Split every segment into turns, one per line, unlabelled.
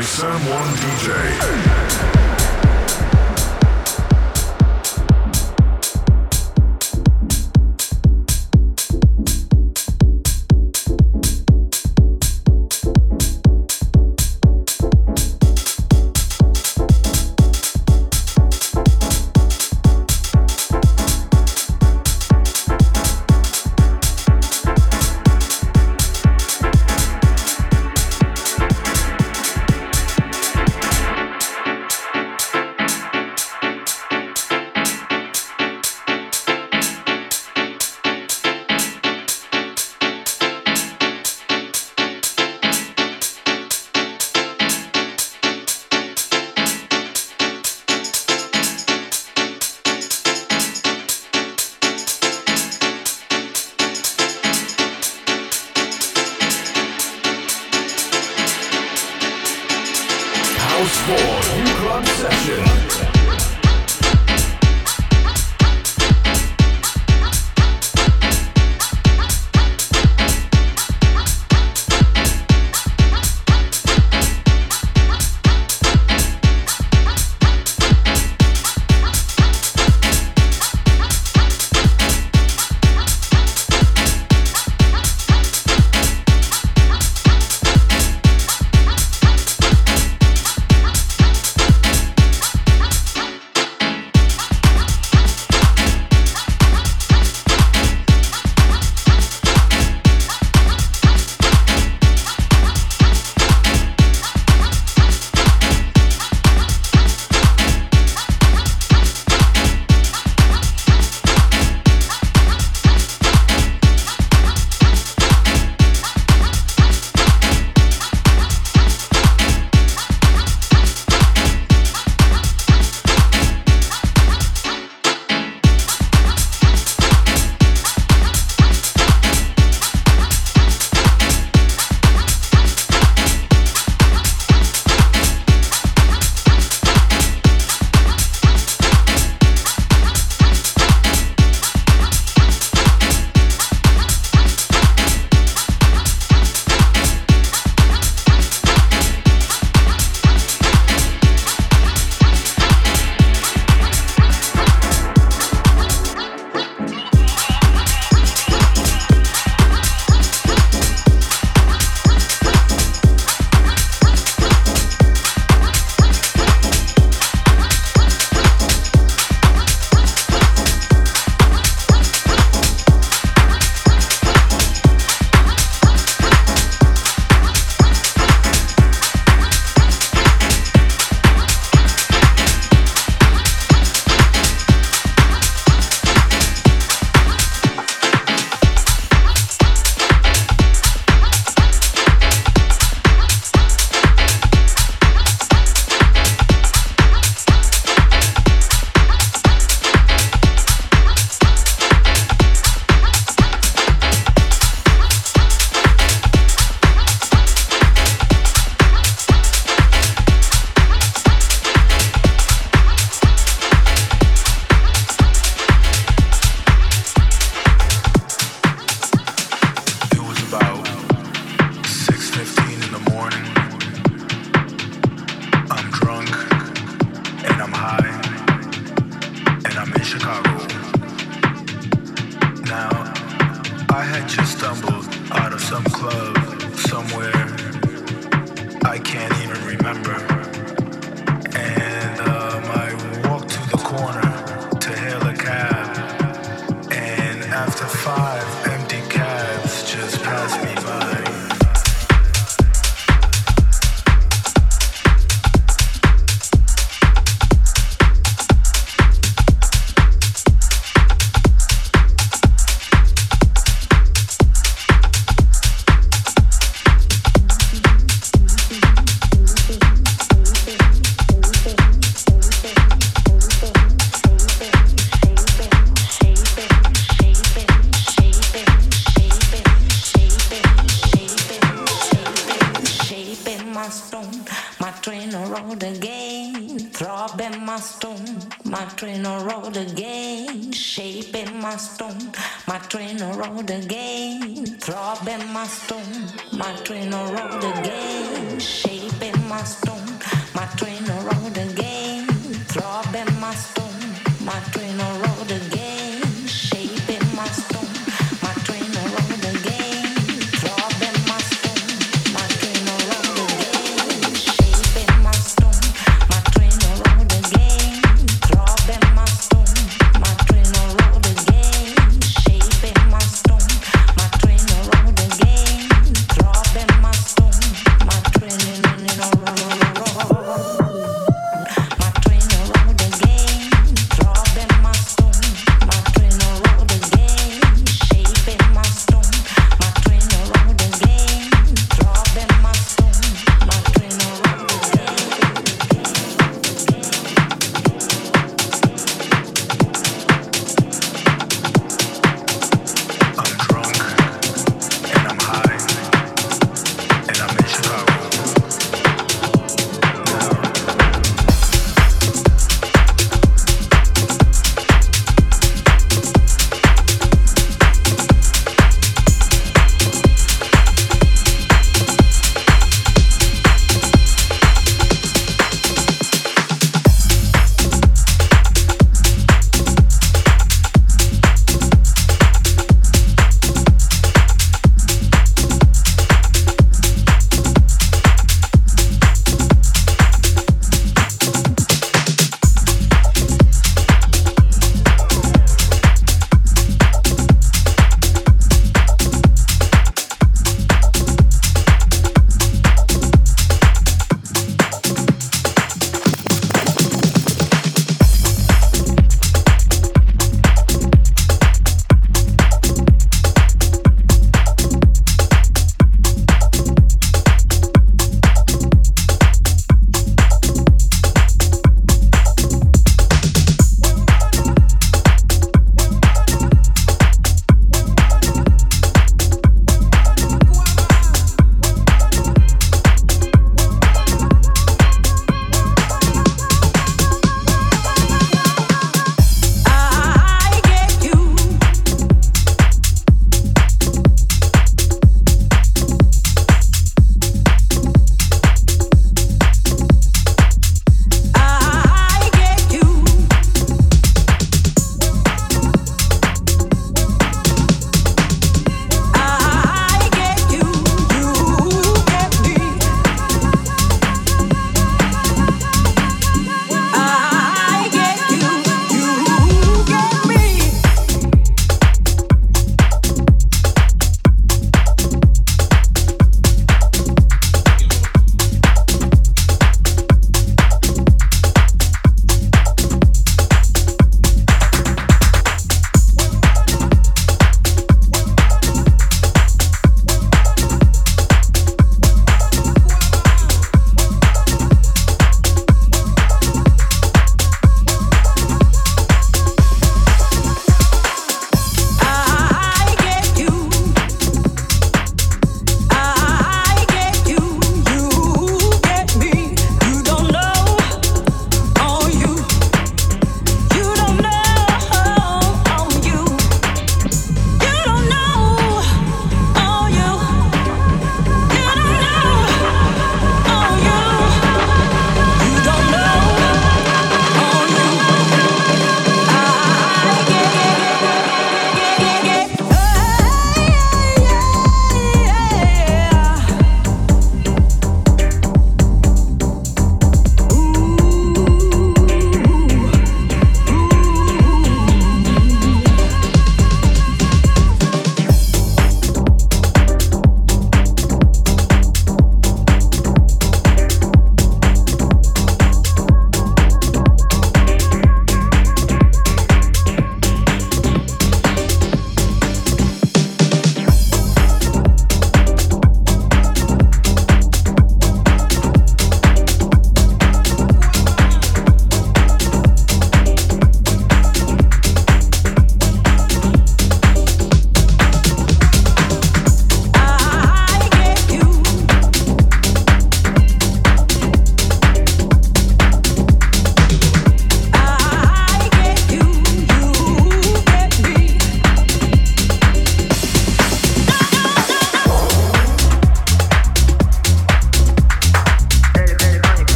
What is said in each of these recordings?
By Sam One DJ.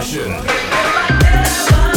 Session.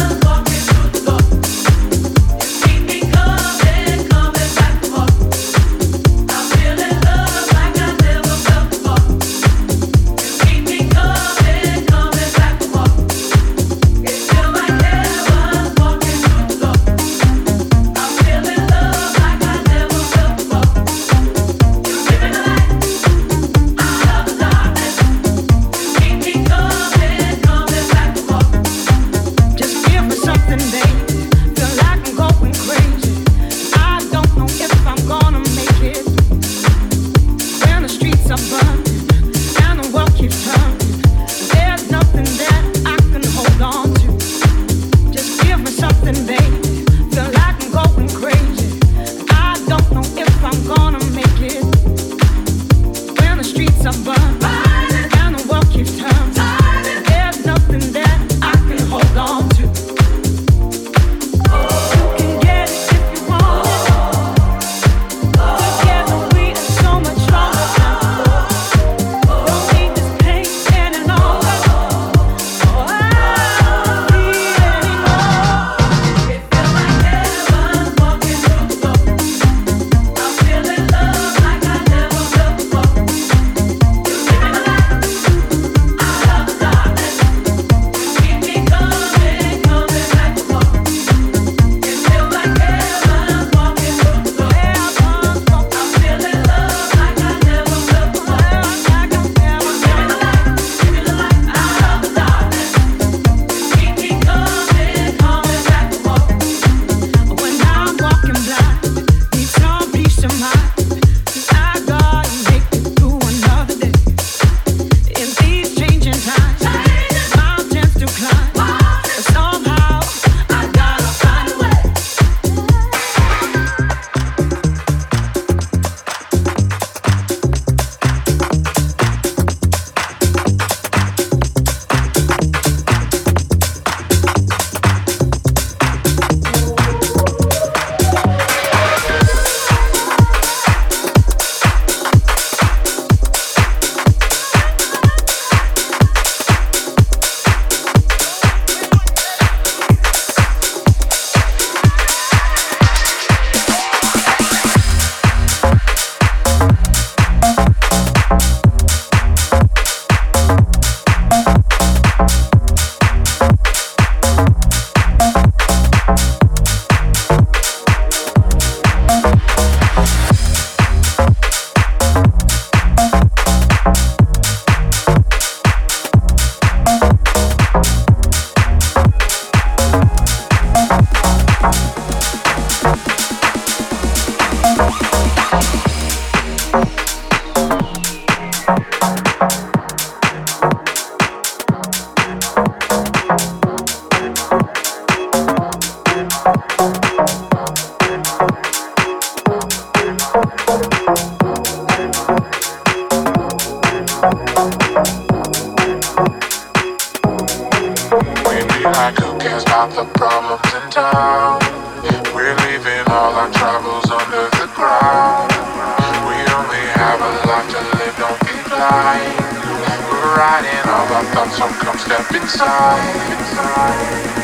have a life to live, don't be blind. We're riding all our thoughts, so come step inside. inside.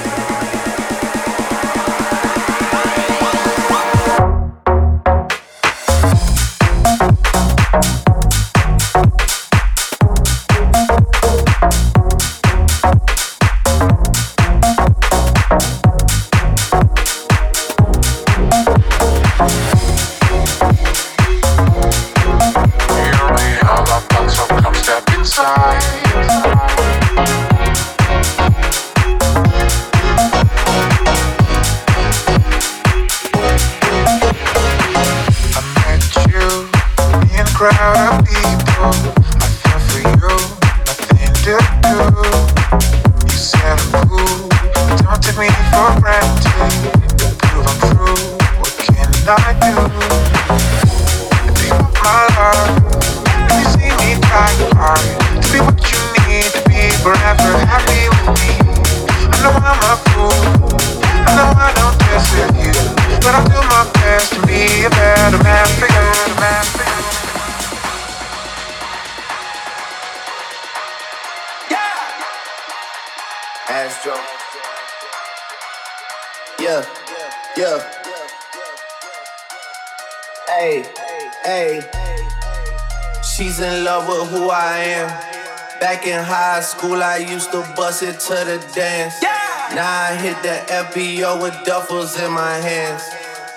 School, I used to bust it to the dance. Yeah. Now I hit the FBO with duffels in my hands.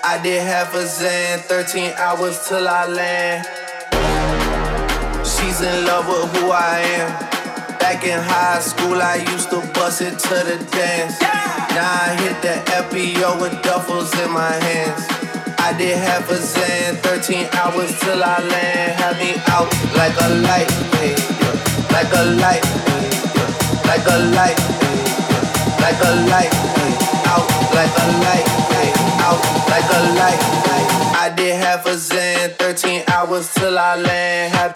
I did half a Xan, 13 hours till I land. She's in love with who I am. Back in high school, I used to bust it to the dance. Yeah. Now I hit the FBO with duffels in my hands. I did half a Xan, 13 hours till I land. Have me out like a light, hey, like a light. Like a light, like a light, out like a light, out like a light. I did half a Xan, 13 hours till I land. Have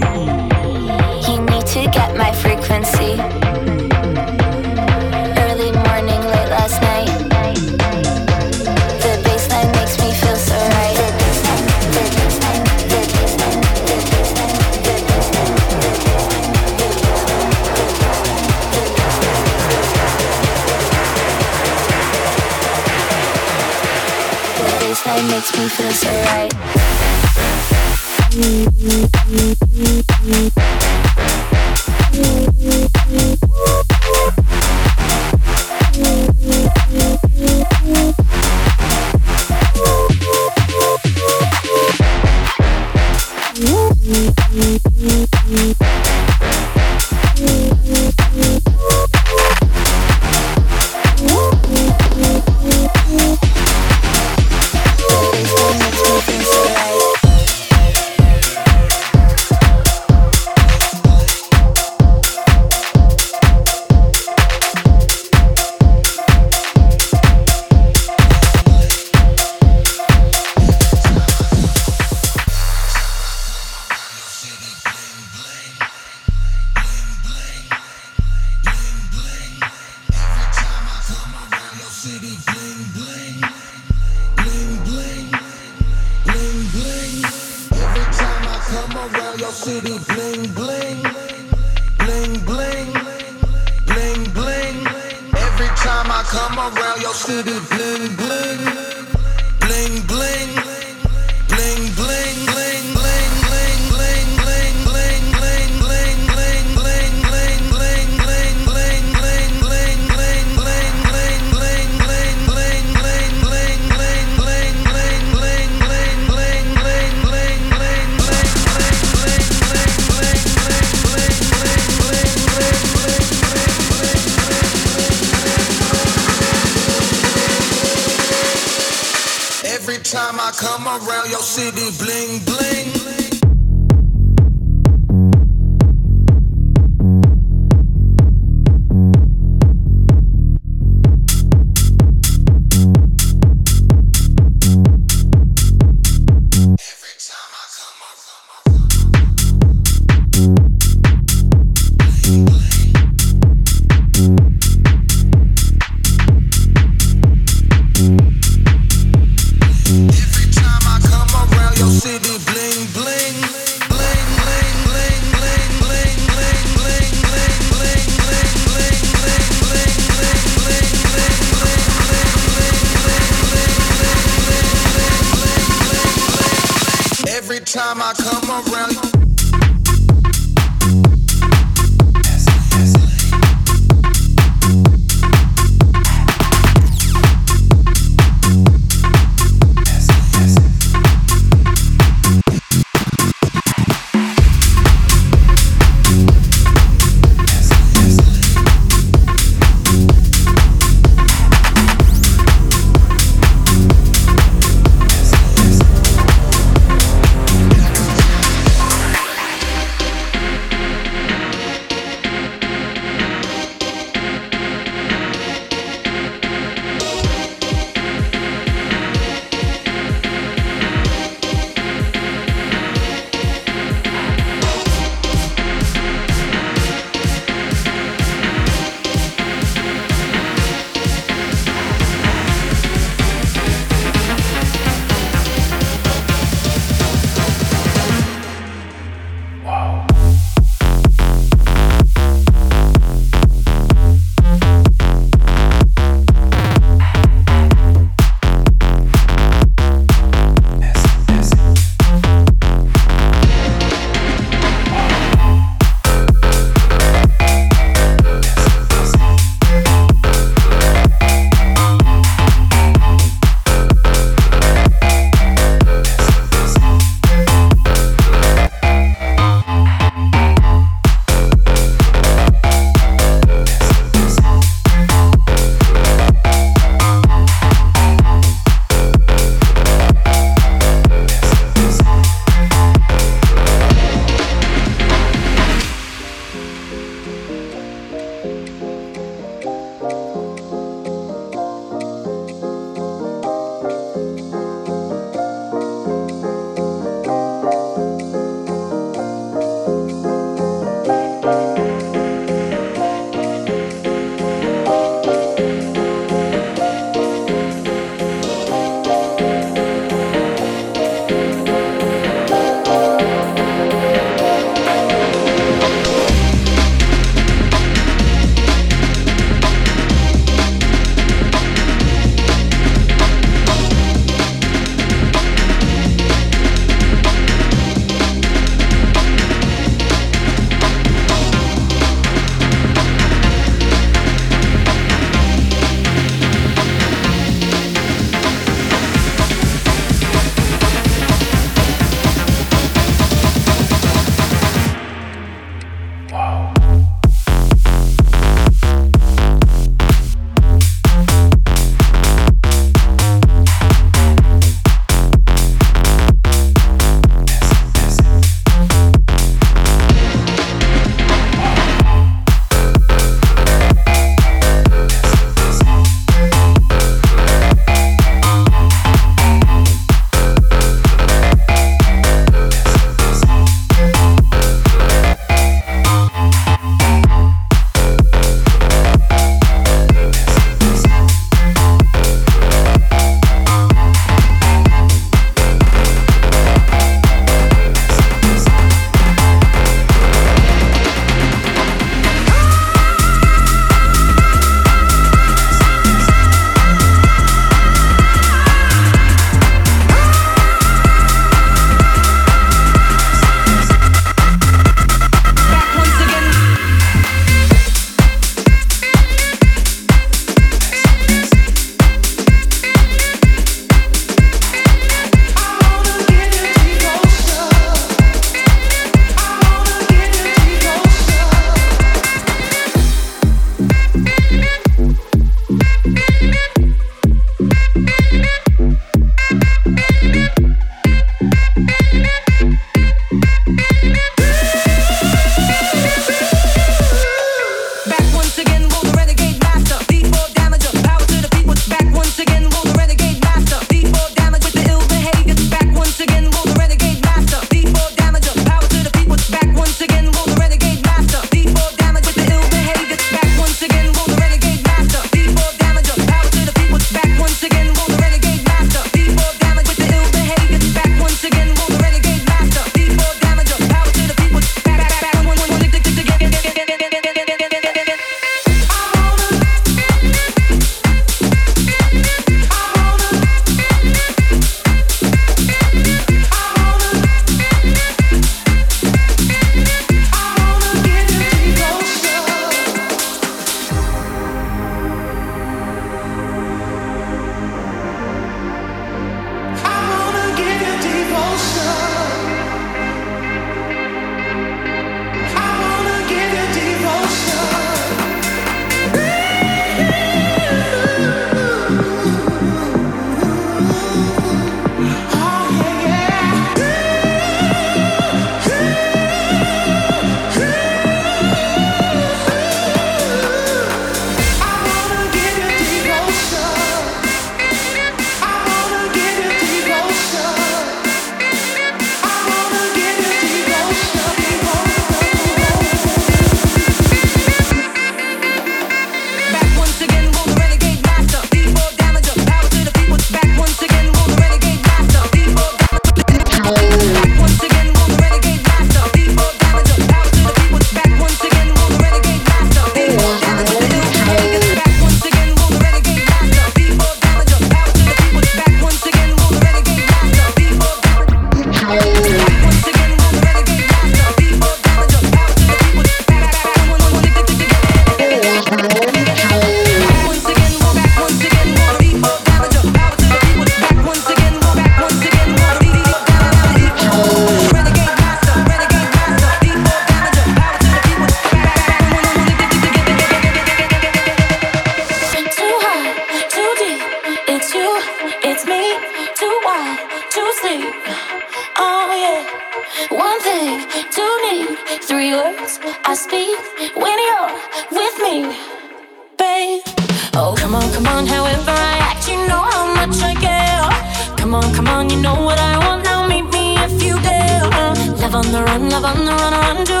love on the
run, run, do